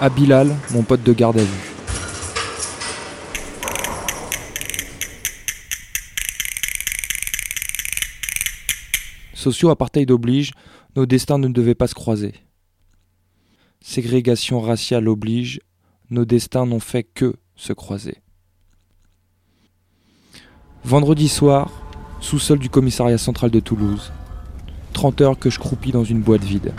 À Bilal, mon pote de garde à vue. Socio-apartheid oblige, nos destins ne devaient pas se croiser. Ségrégation raciale oblige, nos destins n'ont fait que se croiser. Vendredi soir, sous-sol du commissariat central de Toulouse. 30 heures que je croupis dans une boîte vide.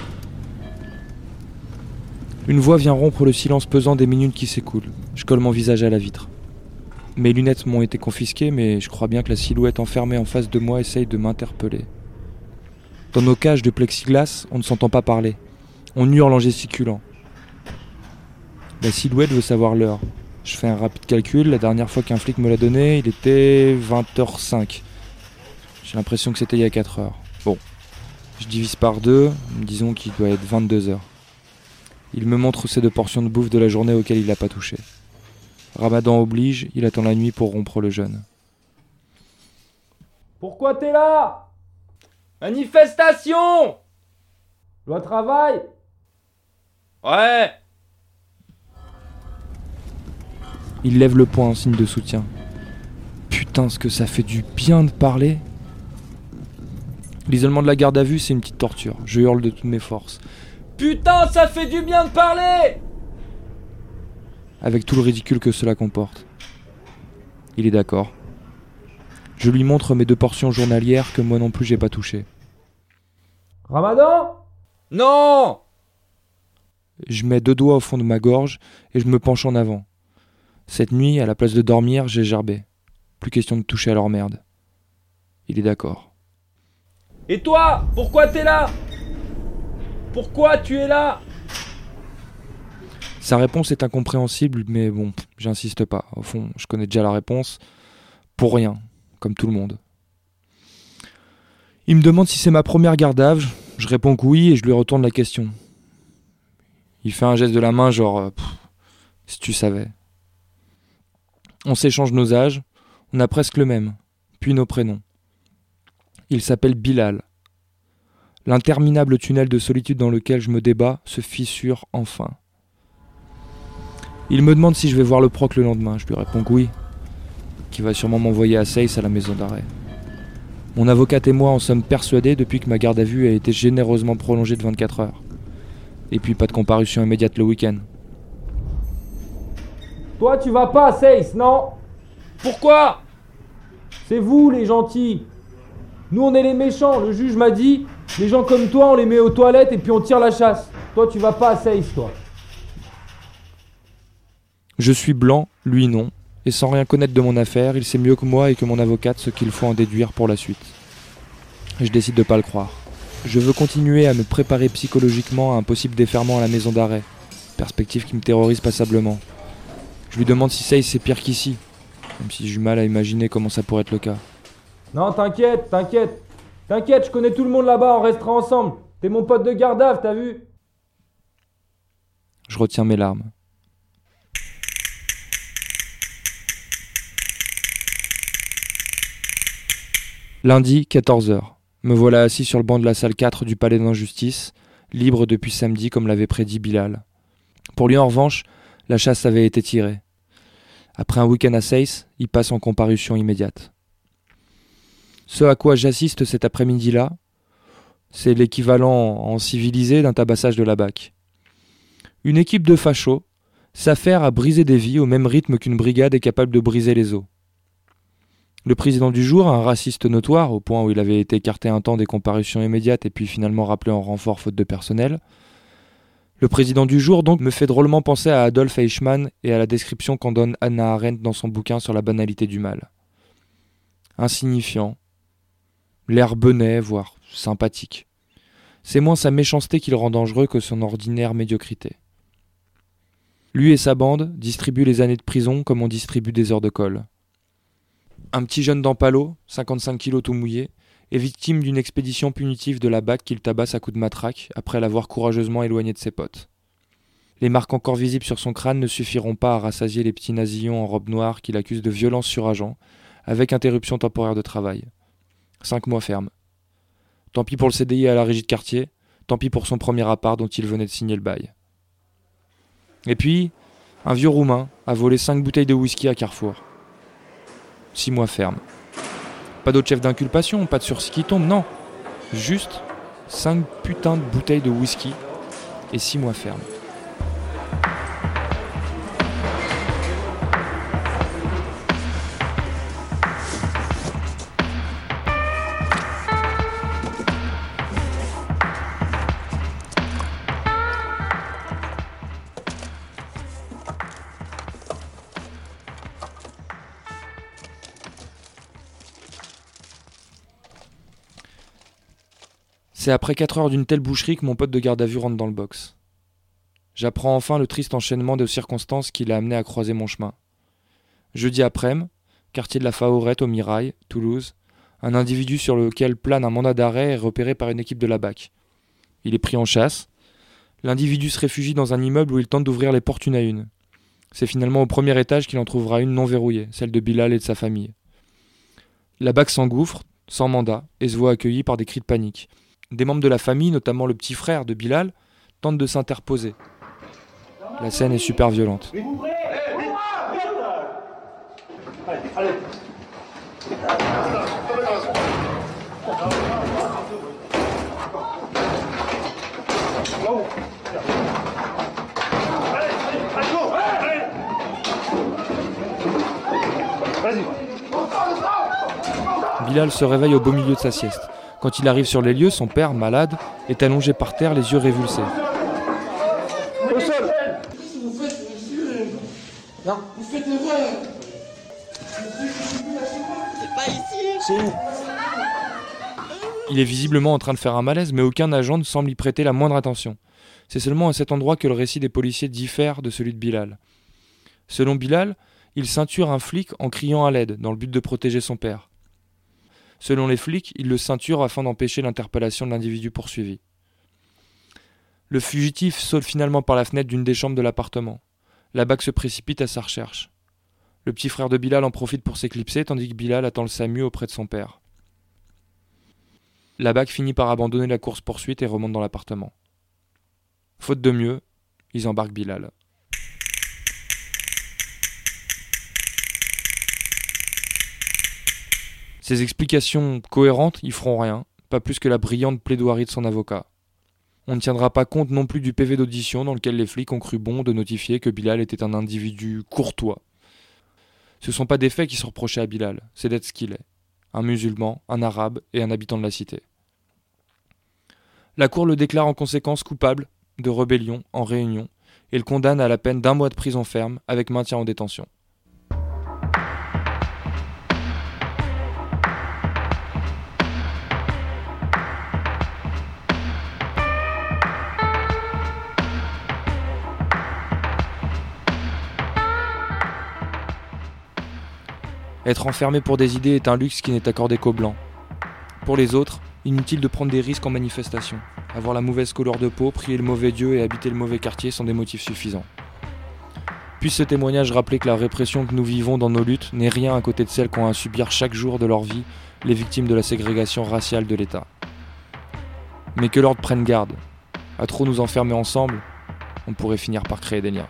Une voix vient rompre le silence pesant des minutes qui s'écoulent. Je colle mon visage à la vitre. Mes lunettes m'ont été confisquées, mais je crois bien que la silhouette enfermée en face de moi essaye de m'interpeller. Dans nos cages de plexiglas, on ne s'entend pas parler. On hurle en gesticulant. La silhouette veut savoir l'heure. Je fais un rapide calcul. La dernière fois qu'un flic me l'a donné, il était 20h05. J'ai l'impression que c'était il y a 4 heures. Bon. Je divise par deux. Disons qu'il doit être 22 heures. Il me montre ces deux portions de bouffe de la journée auxquelles il n'a pas touché. Ramadan oblige, il attend la nuit pour rompre le jeûne. Pourquoi t'es là? Manifestation Loi travail Ouais Il lève le poing en signe de soutien. Putain, ce que ça fait du bien de parler. L'isolement de la garde à vue, c'est une petite torture. Je hurle de toutes mes forces. Putain, ça fait du bien de parler Avec tout le ridicule que cela comporte. Il est d'accord. Je lui montre mes deux portions journalières que moi non plus j'ai pas touchées. Ramadan? Non Je mets deux doigts au fond de ma gorge et je me penche en avant. Cette nuit, à la place de dormir, j'ai gerbé. Plus question de toucher à leur merde. Il est d'accord. Et toi Pourquoi t'es là? Pourquoi tu es là? Sa réponse est incompréhensible, mais bon, j'insiste pas. Au fond, je connais déjà la réponse. Pour rien, comme tout le monde. Il me demande si c'est ma première vue. Je réponds que oui et je lui retourne la question. Il fait un geste de la main, genre, euh, si tu savais. On s'échange nos âges, on a presque le même, puis nos prénoms. Il s'appelle Bilal. L'interminable tunnel de solitude dans lequel je me débat se fissure enfin. Il me demande si je vais voir le proc le lendemain. Je lui réponds que oui, qui va sûrement m'envoyer à Seis à la maison d'arrêt. Mon avocate et moi en sommes persuadés depuis que ma garde à vue a été généreusement prolongée de 24 heures. Et puis pas de comparution immédiate le week-end. Toi, tu vas pas à Seis, non? Pourquoi? C'est vous, les gentils. Nous, on est les méchants. Le juge m'a dit, les gens comme toi, on les met aux toilettes et puis on tire la chasse. Toi, tu vas pas à Seis, toi. Je suis blanc, lui non, et sans rien connaître de mon affaire, il sait mieux que moi et que mon avocate ce qu'il faut en déduire pour la suite. Je décide de pas le croire. Je veux continuer à me préparer psychologiquement à un possible déferment à la maison d'arrêt, perspective qui me terrorise passablement. Je lui demande si Seis c'est pire qu'ici, même si j'ai du mal à imaginer comment ça pourrait être le cas. Non, t'inquiète, t'inquiète. T'inquiète, je connais tout le monde là-bas, on restera ensemble. T'es mon pote de vue, t'as vu Je retiens mes larmes. Lundi, 14h. Me voilà assis sur le banc de la salle 4 du palais d'injustice, libre depuis samedi comme l'avait prédit Bilal. Pour lui en revanche, la chasse avait été tirée. Après un week-end à Seis, il passe en comparution immédiate. Ce à quoi j'assiste cet après-midi-là, c'est l'équivalent en civilisé d'un tabassage de la BAC. Une équipe de fachos s'affaire à briser des vies au même rythme qu'une brigade est capable de briser les os. Le président du jour, un raciste notoire, au point où il avait été écarté un temps des comparutions immédiates et puis finalement rappelé en renfort faute de personnel. Le président du jour, donc, me fait drôlement penser à Adolf Eichmann et à la description qu'en donne Anna Arendt dans son bouquin sur la banalité du mal. Insignifiant, l'air benet, voire sympathique. C'est moins sa méchanceté qui le rend dangereux que son ordinaire médiocrité. Lui et sa bande distribuent les années de prison comme on distribue des heures de colle. Un petit jeune d'Ampalo, 55 kilos tout mouillé, est victime d'une expédition punitive de la BAC qu'il tabasse à coups de matraque après l'avoir courageusement éloigné de ses potes. Les marques encore visibles sur son crâne ne suffiront pas à rassasier les petits nasillons en robe noire qu'il accuse de violence sur agent, avec interruption temporaire de travail. Cinq mois ferme. Tant pis pour le CDI à la régie de quartier, tant pis pour son premier appart dont il venait de signer le bail. Et puis, un vieux roumain a volé 5 bouteilles de whisky à Carrefour. 6 mois ferme. Pas d'autre chef d'inculpation, pas de sursis qui tombe, non. Juste 5 putains de bouteilles de whisky et 6 mois ferme. C'est après 4 heures d'une telle boucherie que mon pote de garde à vue rentre dans le box. J'apprends enfin le triste enchaînement de circonstances qui l'a amené à croiser mon chemin. Jeudi après-midi, quartier de la Faorette au Mirail, Toulouse, un individu sur lequel plane un mandat d'arrêt est repéré par une équipe de la BAC. Il est pris en chasse. L'individu se réfugie dans un immeuble où il tente d'ouvrir les portes une à une. C'est finalement au premier étage qu'il en trouvera une non verrouillée, celle de Bilal et de sa famille. La BAC s'engouffre, sans mandat, et se voit accueillie par des cris de panique. Des membres de la famille, notamment le petit frère de Bilal, tentent de s'interposer. La scène est super violente. Bilal se réveille au beau milieu de sa sieste. Quand il arrive sur les lieux, son père, malade, est allongé par terre, les yeux révulsés. Il est visiblement en train de faire un malaise, mais aucun agent ne semble y prêter la moindre attention. C'est seulement à cet endroit que le récit des policiers diffère de celui de Bilal. Selon Bilal, il ceinture un flic en criant à l'aide, dans le but de protéger son père. Selon les flics, il le ceinture afin d'empêcher l'interpellation de l'individu poursuivi. Le fugitif saute finalement par la fenêtre d'une des chambres de l'appartement. La se précipite à sa recherche. Le petit frère de Bilal en profite pour s'éclipser tandis que Bilal attend le SAMU auprès de son père. La finit par abandonner la course-poursuite et remonte dans l'appartement. Faute de mieux, ils embarquent Bilal. Ses explications cohérentes y feront rien, pas plus que la brillante plaidoirie de son avocat. On ne tiendra pas compte non plus du PV d'audition dans lequel les flics ont cru bon de notifier que Bilal était un individu courtois. Ce ne sont pas des faits qui sont reprochés à Bilal, c'est d'être ce qu'il est. Un musulman, un arabe et un habitant de la cité. La Cour le déclare en conséquence coupable de rébellion en réunion et le condamne à la peine d'un mois de prison ferme avec maintien en détention. Être enfermé pour des idées est un luxe qui n'est accordé qu'aux blancs. Pour les autres, inutile de prendre des risques en manifestation. Avoir la mauvaise couleur de peau, prier le mauvais Dieu et habiter le mauvais quartier sont des motifs suffisants. Puisse ce témoignage rappeler que la répression que nous vivons dans nos luttes n'est rien à côté de celle qu'ont à subir chaque jour de leur vie les victimes de la ségrégation raciale de l'État. Mais que l'ordre prenne garde. À trop nous enfermer ensemble, on pourrait finir par créer des liens.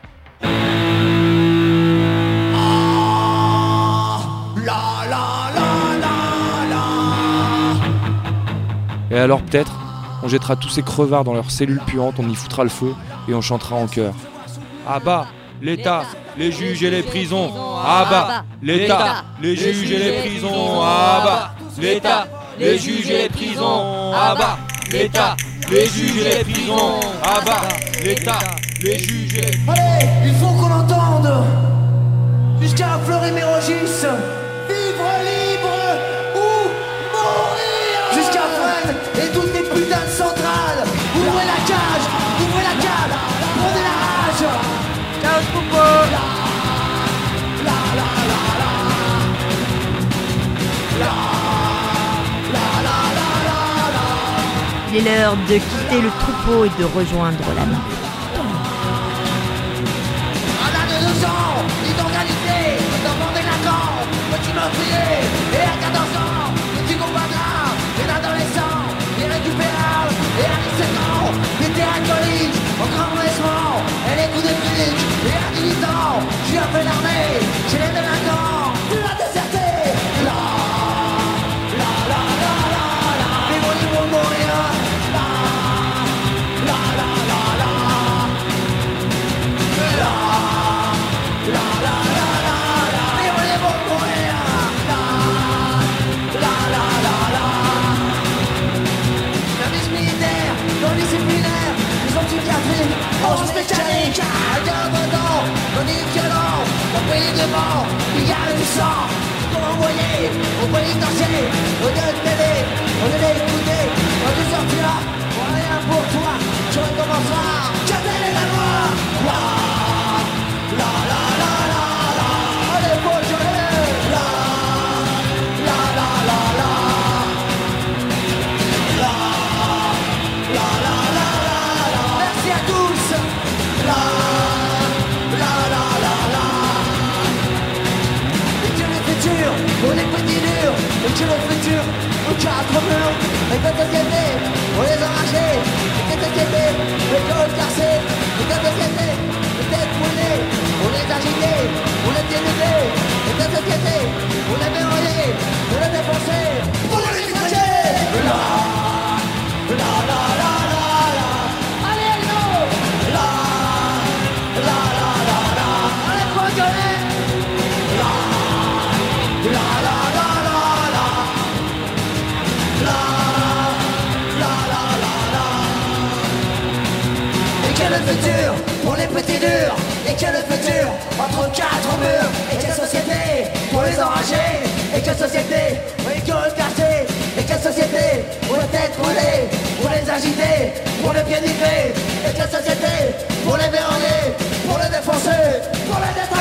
Et alors peut-être, on jettera tous ces crevards dans leurs cellules puantes, on y foutra le feu et on chantera en chœur. Ah bah, l'État, les juges et les prisons. Ah bah, l'État, les juges et les prisons. Ah bah, l'État, les juges et les prisons. Ah bah, l'État, les juges et les prisons. Ah bah, l'État, les juges et les Allez, il faut qu'on entende jusqu'à Fleury-Mérogis. Vivre l'heure de quitter le troupeau et de rejoindre la meurtrier, et à 14 ans, petit combattant, et adolescent, irrécupérable, et à 17 ans, des terrains et que le futur entre quatre murs. Et quelle société pour les enragés et quelle société pour les quartier et quelle société pour les têtes brûlées pour les agiter pour les pieds et quelle société pour les verrouiller pour les défoncer pour les